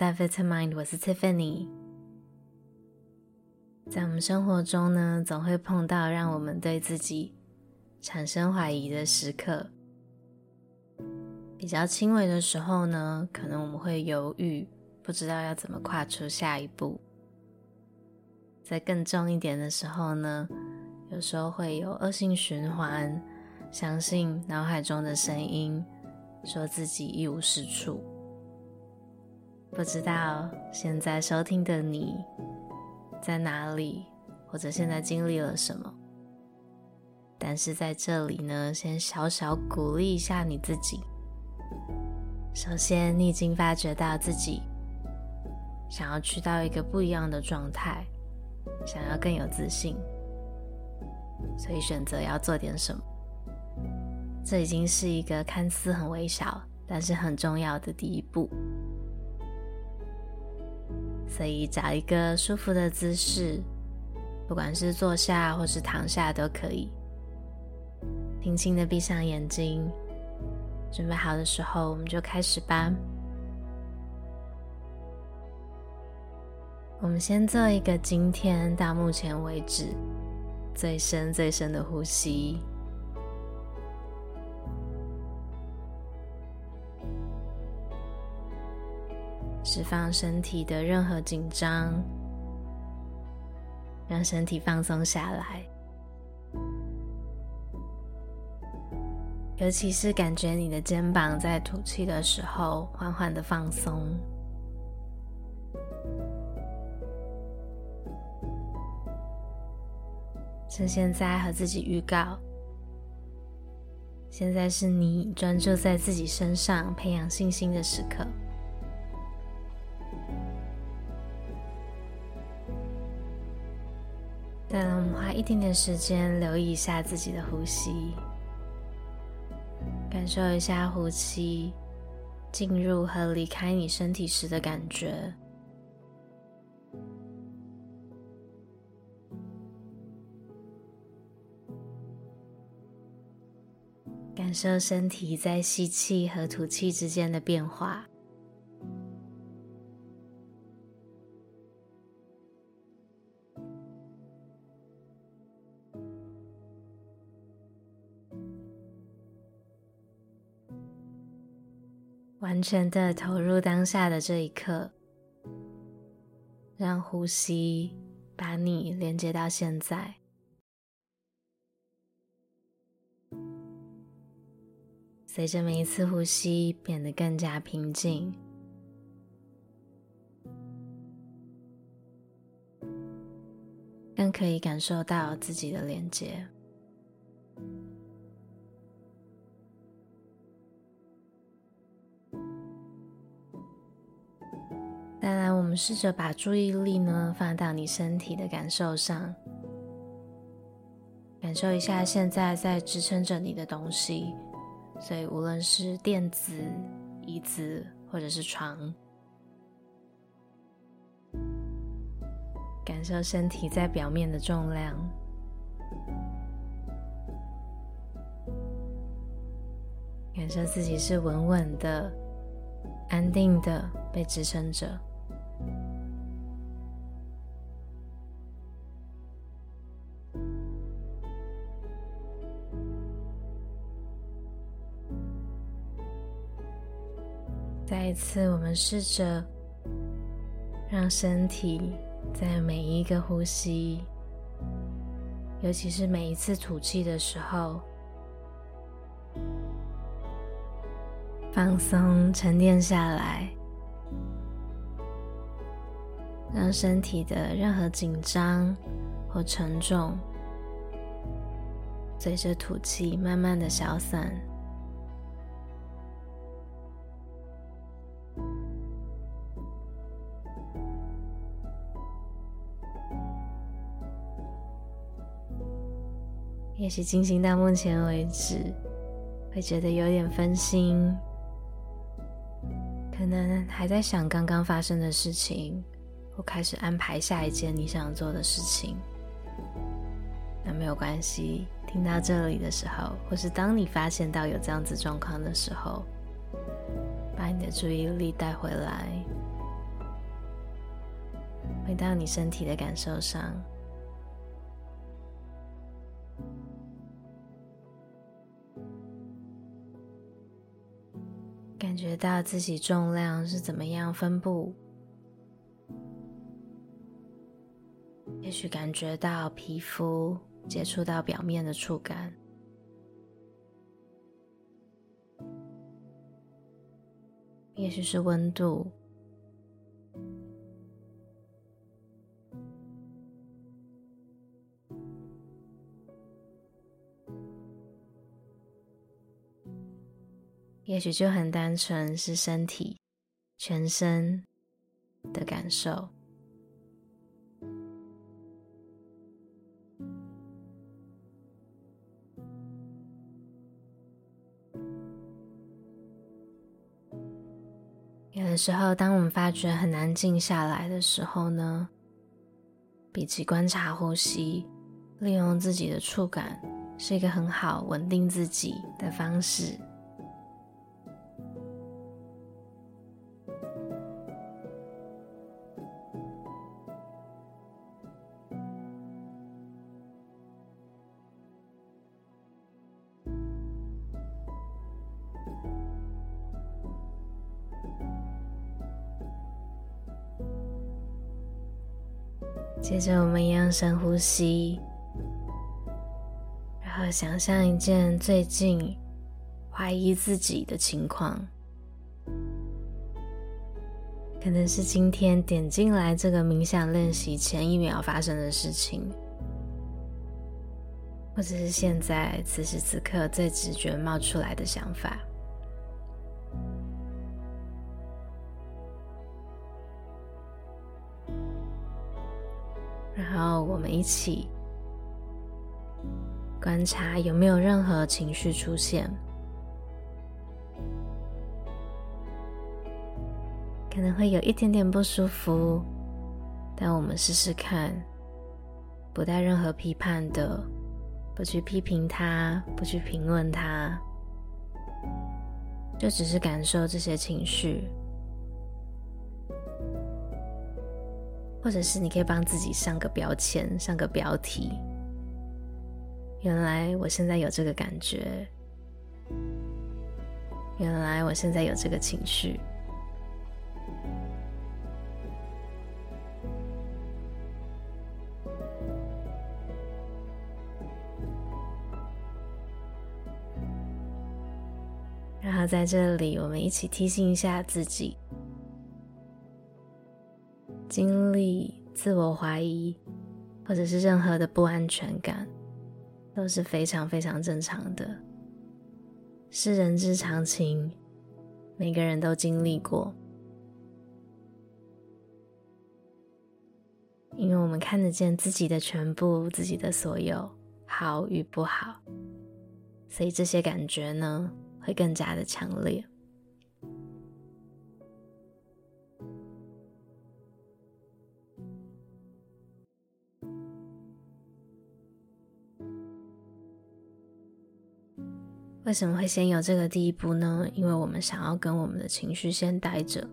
到 Vitamind，我是 Tiffany。在我们生活中呢，总会碰到让我们对自己产生怀疑的时刻。比较轻微的时候呢，可能我们会犹豫，不知道要怎么跨出下一步。在更重一点的时候呢，有时候会有恶性循环，相信脑海中的声音，说自己一无是处。不知道现在收听的你在哪里，或者现在经历了什么？但是在这里呢，先小小鼓励一下你自己。首先，你已经发觉到自己想要去到一个不一样的状态，想要更有自信，所以选择要做点什么。这已经是一个看似很微小，但是很重要的第一步。所以找一个舒服的姿势，不管是坐下或是躺下都可以。轻轻的闭上眼睛，准备好的时候，我们就开始吧。我们先做一个今天到目前为止最深最深的呼吸。释放身体的任何紧张，让身体放松下来。尤其是感觉你的肩膀在吐气的时候缓缓的放松。趁现在和自己预告，现在是你专注在自己身上、培养信心的时刻。再来，我们花一点点时间留意一下自己的呼吸，感受一下呼气进入和离开你身体时的感觉，感受身体在吸气和吐气之间的变化。完全的投入当下的这一刻，让呼吸把你连接到现在。随着每一次呼吸，变得更加平静，更可以感受到自己的连接。我们试着把注意力呢放到你身体的感受上，感受一下现在在支撑着你的东西。所以，无论是垫子、椅子或者是床，感受身体在表面的重量，感受自己是稳稳的、安定的被支撑着。再一次，我们试着让身体在每一个呼吸，尤其是每一次吐气的时候，放松、沉淀下来，让身体的任何紧张或沉重，随着吐气慢慢的消散。也许进行到目前为止，会觉得有点分心，可能还在想刚刚发生的事情，或开始安排下一件你想做的事情。那没有关系，听到这里的时候，或是当你发现到有这样子状况的时候，把你的注意力带回来，回到你身体的感受上，感觉到自己重量是怎么样分布。也许感觉到皮肤接触到表面的触感，也许是温度，也许就很单纯是身体、全身的感受。有的时候，当我们发觉很难静下来的时候呢，比起观察呼吸，利用自己的触感是一个很好稳定自己的方式。着，我们一样深呼吸，然后想象一件最近怀疑自己的情况，可能是今天点进来这个冥想练习前一秒发生的事情，或者是现在此时此刻最直觉冒出来的想法。一起。观察有没有任何情绪出现，可能会有一点点不舒服，但我们试试看，不带任何批判的，不去批评他，不去评论他，就只是感受这些情绪。或者是你可以帮自己上个标签，上个标题。原来我现在有这个感觉，原来我现在有这个情绪。然后在这里，我们一起提醒一下自己。经历自我怀疑，或者是任何的不安全感，都是非常非常正常的，是人之常情，每个人都经历过。因为我们看得见自己的全部，自己的所有，好与不好，所以这些感觉呢，会更加的强烈。为什么会先有这个第一步呢？因为我们想要跟我们的情绪先待着，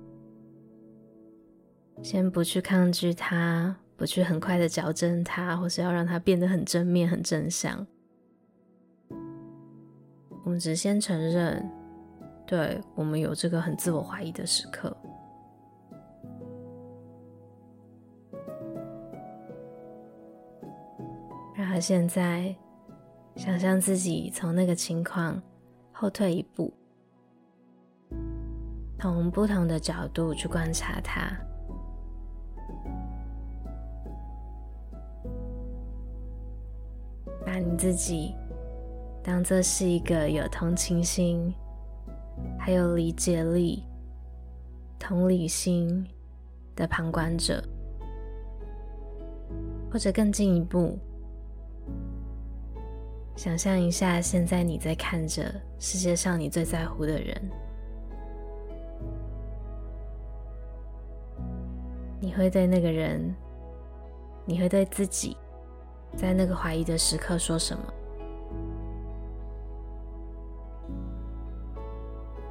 先不去抗拒它，不去很快的矫正它，或是要让它变得很正面、很正向。我们只先承认，对，我们有这个很自我怀疑的时刻。然后现在。想象自己从那个情况后退一步，从不同的角度去观察它，把你自己当做是一个有同情心、还有理解力、同理心的旁观者，或者更进一步。想象一下，现在你在看着世界上你最在乎的人，你会对那个人，你会对自己，在那个怀疑的时刻说什么？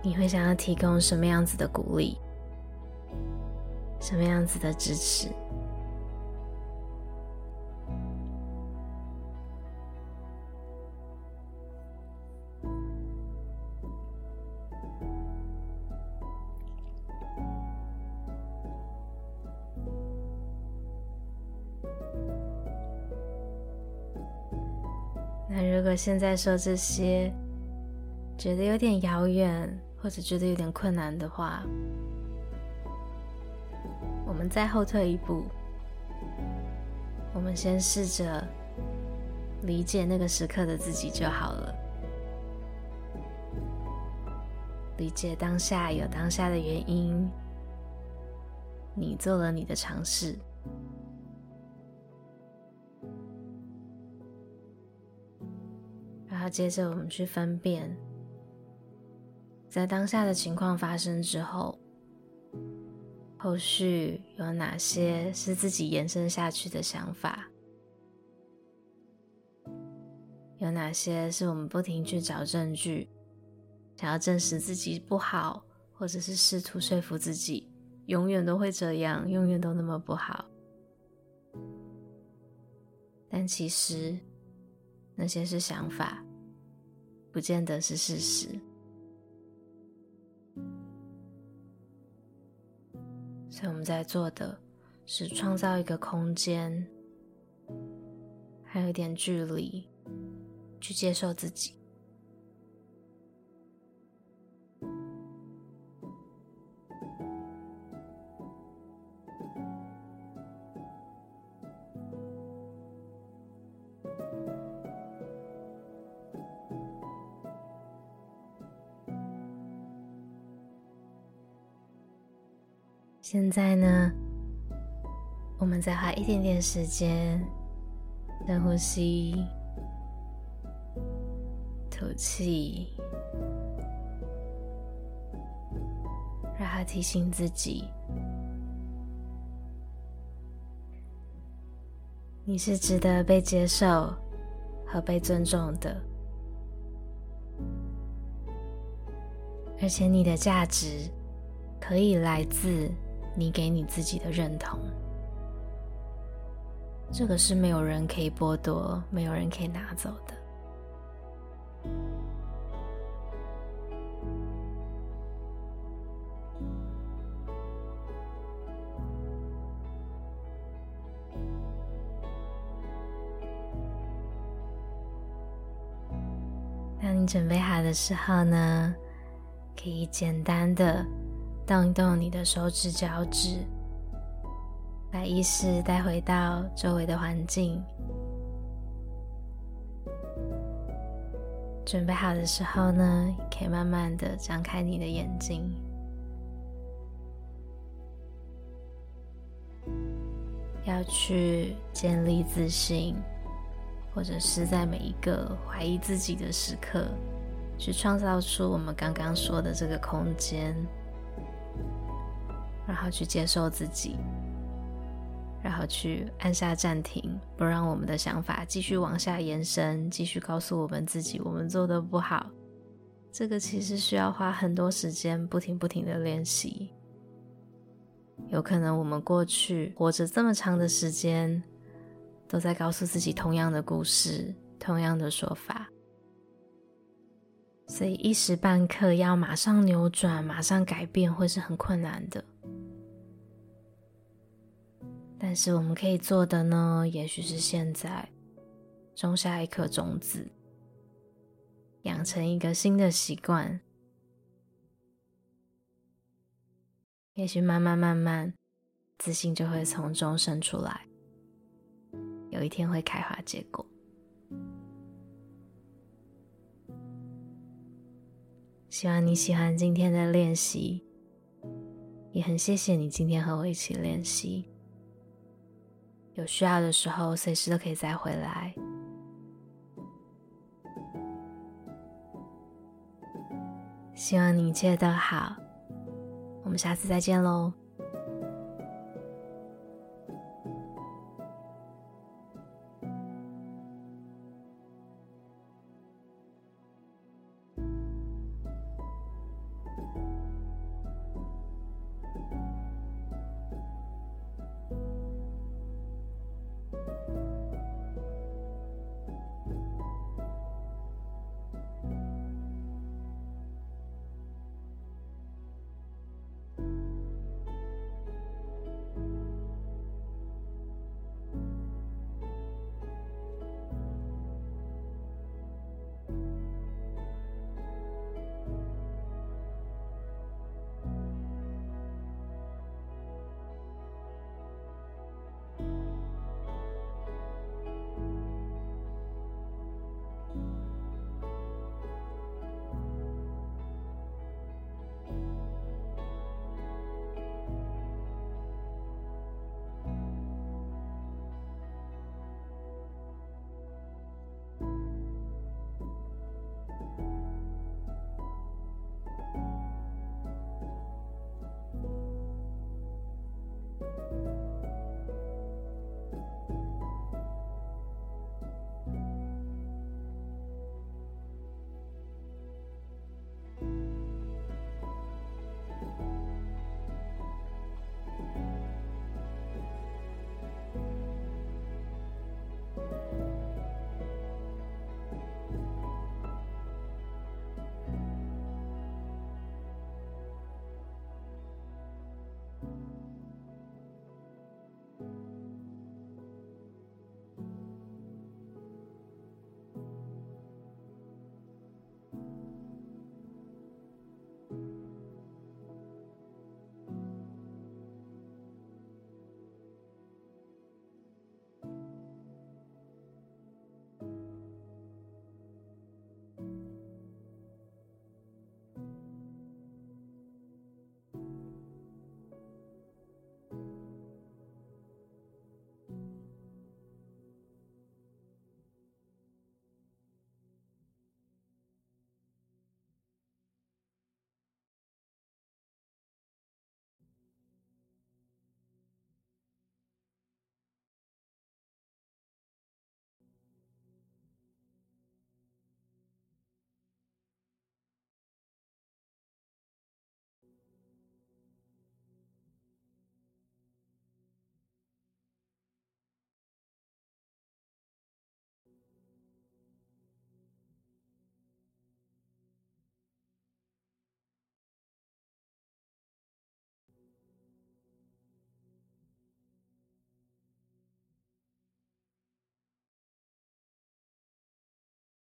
你会想要提供什么样子的鼓励？什么样子的支持？现在说这些，觉得有点遥远，或者觉得有点困难的话，我们再后退一步，我们先试着理解那个时刻的自己就好了。理解当下有当下的原因，你做了你的尝试。接着，我们去分辨，在当下的情况发生之后，后续有哪些是自己延伸下去的想法，有哪些是我们不停去找证据，想要证实自己不好，或者是试图说服自己，永远都会这样，永远都那么不好。但其实，那些是想法。不见得是事实，所以我们在做的是创造一个空间，还有一点距离，去接受自己。现在呢，我们再花一点点时间，深呼吸，吐气，然后提醒自己，你是值得被接受和被尊重的，而且你的价值可以来自。你给你自己的认同，这个是没有人可以剥夺，没有人可以拿走的。当你准备好的时候呢，可以简单的。动一动你的手指、脚趾，把意识带回到周围的环境。准备好的时候呢，可以慢慢的张开你的眼睛。要去建立自信，或者是在每一个怀疑自己的时刻，去创造出我们刚刚说的这个空间。然后去接受自己，然后去按下暂停，不让我们的想法继续往下延伸，继续告诉我们自己我们做的不好。这个其实需要花很多时间，不停不停的练习。有可能我们过去活着这么长的时间，都在告诉自己同样的故事，同样的说法。所以一时半刻要马上扭转、马上改变，会是很困难的。是我们可以做的呢，也许是现在种下一颗种子，养成一个新的习惯，也许慢慢慢慢，自信就会从中生出来，有一天会开花结果。希望你喜欢今天的练习，也很谢谢你今天和我一起练习。有需要的时候，随时都可以再回来。希望你一切都好，我们下次再见喽。